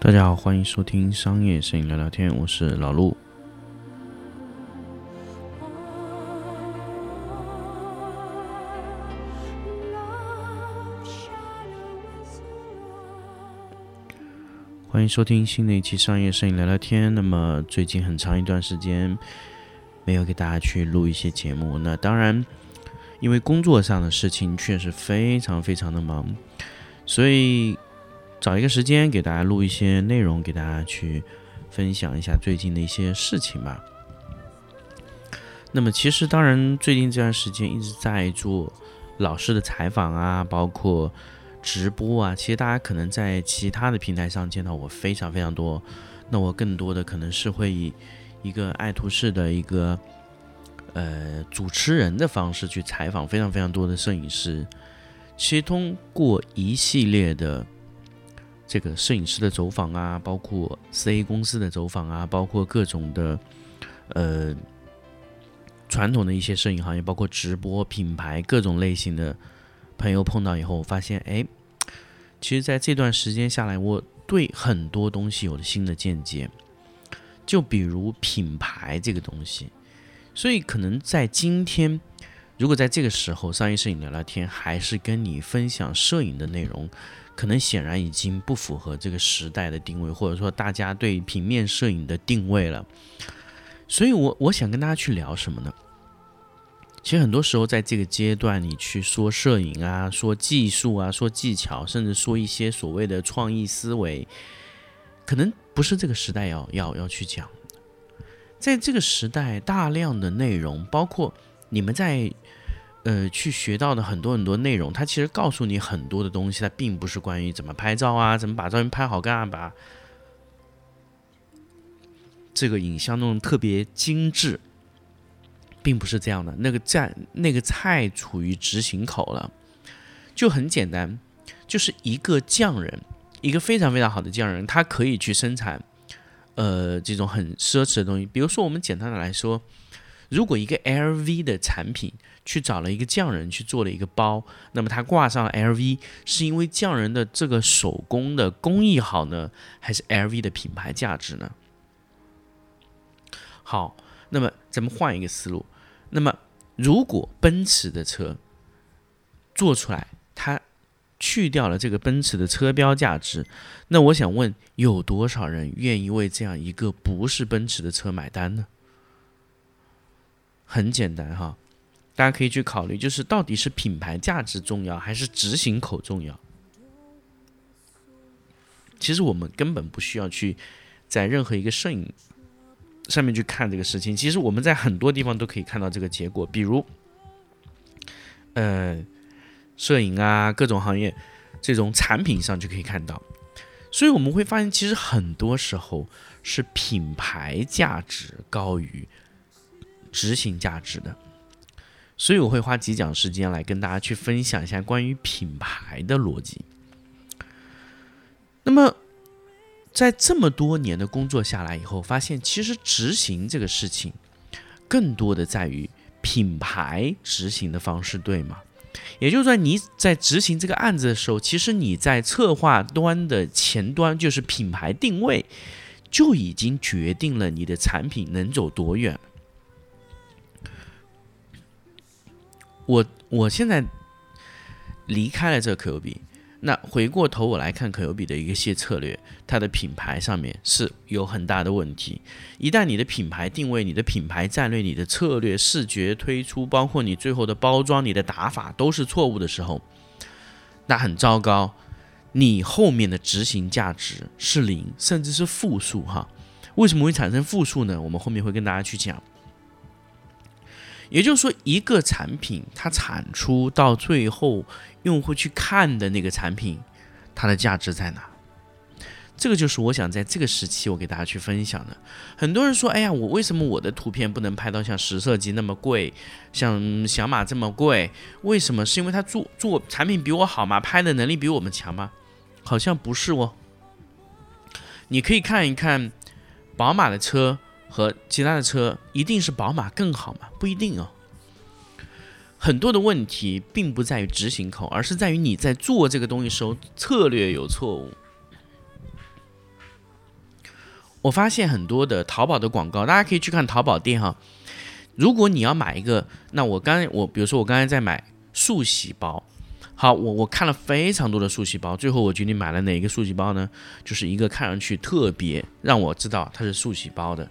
大家好，欢迎收听商业摄影聊聊天，我是老陆。欢迎收听新的一期商业摄影聊聊天。那么最近很长一段时间没有给大家去录一些节目，那当然因为工作上的事情确实非常非常的忙，所以找一个时间给大家录一些内容，给大家去分享一下最近的一些事情吧。那么其实当然最近这段时间一直在做老师的采访啊，包括。直播啊，其实大家可能在其他的平台上见到我非常非常多，那我更多的可能是会以一个爱图仕的一个呃主持人的方式去采访非常非常多的摄影师。其实通过一系列的这个摄影师的走访啊，包括四 A 公司的走访啊，包括各种的呃传统的一些摄影行业，包括直播品牌各种类型的。朋友碰到以后，发现，哎，其实在这段时间下来，我对很多东西有了新的见解。就比如品牌这个东西，所以可能在今天，如果在这个时候商业摄影聊聊天，还是跟你分享摄影的内容，可能显然已经不符合这个时代的定位，或者说大家对平面摄影的定位了。所以我我想跟大家去聊什么呢？其实很多时候，在这个阶段，你去说摄影啊，说技术啊，说技巧，甚至说一些所谓的创意思维，可能不是这个时代要要要去讲。在这个时代，大量的内容，包括你们在呃去学到的很多很多内容，它其实告诉你很多的东西，它并不是关于怎么拍照啊，怎么把照片拍好干啊，把这个影像弄得特别精致。并不是这样的，那个在那个菜处于执行口了，就很简单，就是一个匠人，一个非常非常好的匠人，他可以去生产，呃，这种很奢侈的东西。比如说，我们简单的来说，如果一个 LV 的产品去找了一个匠人去做了一个包，那么他挂上 LV，是因为匠人的这个手工的工艺好呢，还是 LV 的品牌价值呢？好。那么咱们换一个思路，那么如果奔驰的车做出来，它去掉了这个奔驰的车标价值，那我想问，有多少人愿意为这样一个不是奔驰的车买单呢？很简单哈，大家可以去考虑，就是到底是品牌价值重要，还是执行口重要？其实我们根本不需要去在任何一个摄影。上面去看这个事情，其实我们在很多地方都可以看到这个结果，比如，呃，摄影啊，各种行业这种产品上就可以看到，所以我们会发现，其实很多时候是品牌价值高于执行价值的，所以我会花几讲时间来跟大家去分享一下关于品牌的逻辑。那么。在这么多年的工作下来以后，发现其实执行这个事情，更多的在于品牌执行的方式，对吗？也就是说，你在执行这个案子的时候，其实你在策划端的前端，就是品牌定位，就已经决定了你的产品能走多远。我我现在离开了这可优比。那回过头我来看可优比的一些策略，它的品牌上面是有很大的问题。一旦你的品牌定位、你的品牌战略、你的策略、视觉推出，包括你最后的包装、你的打法都是错误的时候，那很糟糕。你后面的执行价值是零，甚至是负数哈。为什么会产生负数呢？我们后面会跟大家去讲。也就是说，一个产品它产出到最后，用户去看的那个产品，它的价值在哪？这个就是我想在这个时期我给大家去分享的。很多人说：“哎呀，我为什么我的图片不能拍到像十色机那么贵，像小马这么贵？为什么？是因为他做做产品比我好吗？拍的能力比我们强吗？好像不是哦。你可以看一看宝马的车。”和其他的车一定是宝马更好吗？不一定哦。很多的问题并不在于执行口，而是在于你在做这个东西时候策略有错误。我发现很多的淘宝的广告，大家可以去看淘宝店哈。如果你要买一个，那我刚我比如说我刚才在买速洗包，好，我我看了非常多的速洗包，最后我决定买了哪一个速洗包呢？就是一个看上去特别让我知道它是速洗包的，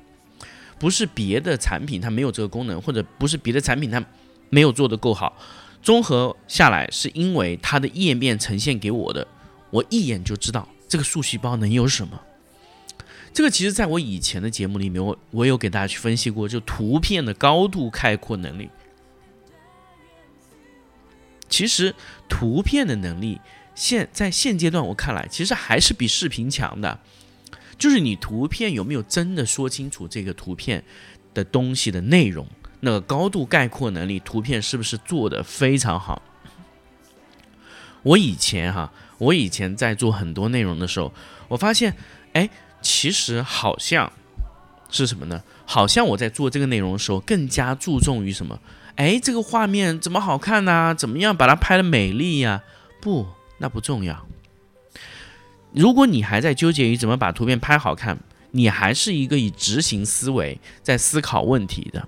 不是别的产品它没有这个功能，或者不是别的产品它没有做的够好，综合下来是因为它的页面呈现给我的，我一眼就知道这个漱洗包能有什么。这个其实在我以前的节目里面，我我有给大家去分析过，就图片的高度概括能力。其实图片的能力现在现阶段我看来，其实还是比视频强的。就是你图片有没有真的说清楚这个图片的东西的内容，那个高度概括能力，图片是不是做的非常好？我以前哈，我以前在做很多内容的时候，我发现，哎。其实好像是什么呢？好像我在做这个内容的时候，更加注重于什么？哎，这个画面怎么好看呢？怎么样把它拍的美丽呀？不，那不重要。如果你还在纠结于怎么把图片拍好看，你还是一个以执行思维在思考问题的。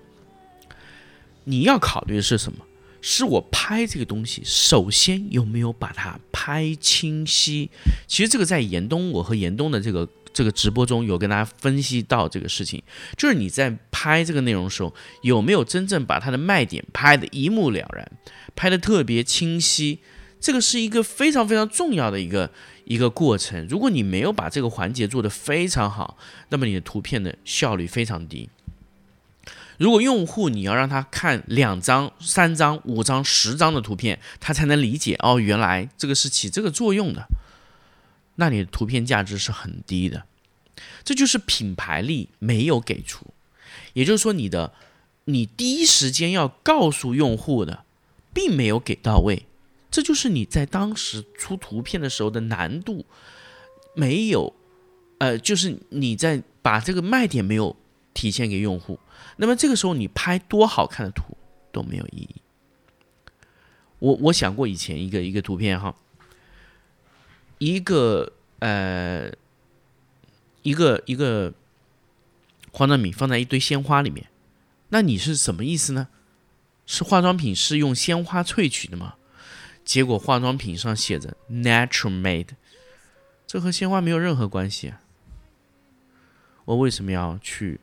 你要考虑的是什么？是我拍这个东西，首先有没有把它拍清晰？其实这个在严冬，我和严冬的这个。这个直播中有跟大家分析到这个事情，就是你在拍这个内容的时候，有没有真正把它的卖点拍得一目了然，拍得特别清晰？这个是一个非常非常重要的一个一个过程。如果你没有把这个环节做得非常好，那么你的图片的效率非常低。如果用户你要让他看两张、三张、五张、十张的图片，他才能理解哦，原来这个是起这个作用的。那你的图片价值是很低的，这就是品牌力没有给出，也就是说你的你第一时间要告诉用户的，并没有给到位，这就是你在当时出图片的时候的难度没有，呃，就是你在把这个卖点没有体现给用户，那么这个时候你拍多好看的图都没有意义。我我想过以前一个一个图片哈。一个呃，一个一个化妆品放在一堆鲜花里面，那你是什么意思呢？是化妆品是用鲜花萃取的吗？结果化妆品上写着 “natural made”，这和鲜花没有任何关系啊！我为什么要去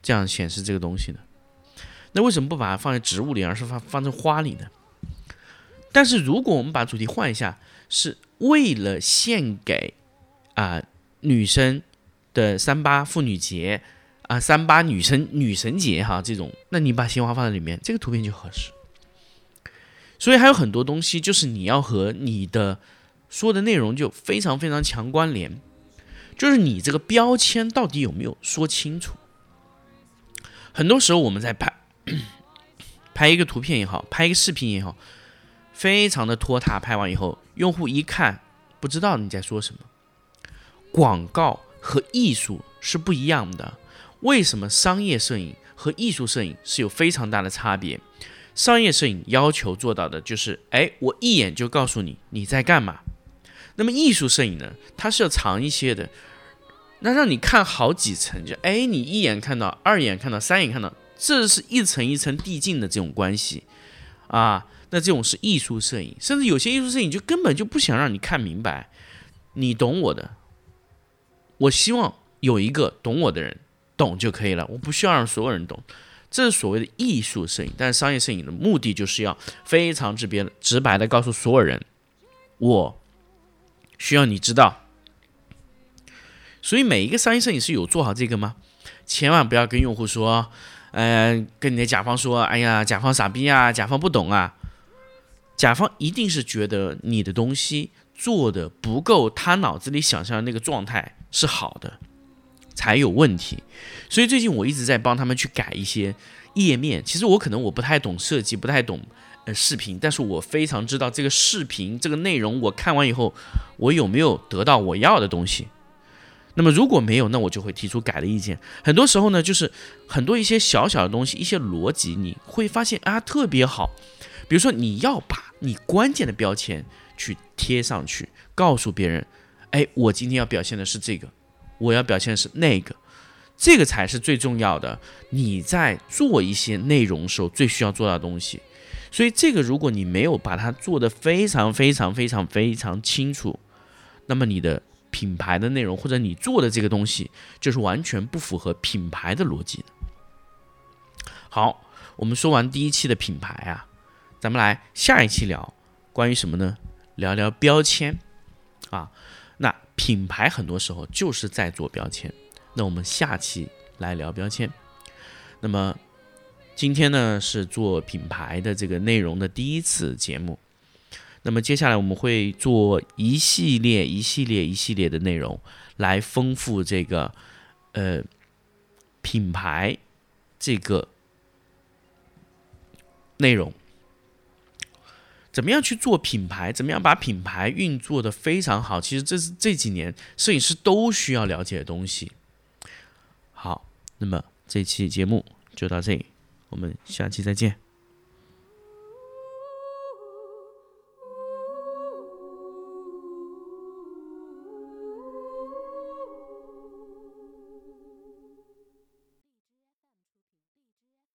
这样显示这个东西呢？那为什么不把它放在植物里，而是放放在花里呢？但是如果我们把主题换一下，是为了献给啊女生的三八妇女节啊三八女神女神节哈这种，那你把鲜花放在里面，这个图片就合适。所以还有很多东西，就是你要和你的说的内容就非常非常强关联，就是你这个标签到底有没有说清楚。很多时候我们在拍 拍一个图片也好，拍一个视频也好。非常的拖沓，拍完以后，用户一看不知道你在说什么。广告和艺术是不一样的。为什么商业摄影和艺术摄影是有非常大的差别？商业摄影要求做到的就是，哎，我一眼就告诉你你在干嘛。那么艺术摄影呢，它是要长一些的，那让你看好几层，就哎，你一眼看到，二眼看到，三眼看到，这是一层一层递进的这种关系啊。那这种是艺术摄影，甚至有些艺术摄影就根本就不想让你看明白，你懂我的。我希望有一个懂我的人懂就可以了，我不需要让所有人懂。这是所谓的艺术摄影，但是商业摄影的目的就是要非常直别直白的告诉所有人，我需要你知道。所以每一个商业摄影师有做好这个吗？千万不要跟用户说，呃，跟你的甲方说，哎呀，甲方傻逼啊，甲方不懂啊。甲方一定是觉得你的东西做的不够，他脑子里想象的那个状态是好的，才有问题。所以最近我一直在帮他们去改一些页面。其实我可能我不太懂设计，不太懂呃视频，但是我非常知道这个视频这个内容，我看完以后我有没有得到我要的东西。那么如果没有，那我就会提出改的意见。很多时候呢，就是很多一些小小的东西，一些逻辑，你会发现啊特别好。比如说，你要把你关键的标签去贴上去，告诉别人，哎，我今天要表现的是这个，我要表现的是那个，这个才是最重要的。你在做一些内容时候最需要做到的东西。所以这个如果你没有把它做得非常非常非常非常清楚，那么你的品牌的内容或者你做的这个东西就是完全不符合品牌的逻辑。好，我们说完第一期的品牌啊，咱们来下一期聊关于什么呢？聊聊标签啊。那品牌很多时候就是在做标签。那我们下期来聊标签。那么今天呢是做品牌的这个内容的第一次节目。那么接下来我们会做一系列、一系列、一系列的内容来丰富这个呃品牌这个。内容怎么样去做品牌？怎么样把品牌运作的非常好？其实这是这几年摄影师都需要了解的东西。好，那么这期节目就到这里，我们下期再见。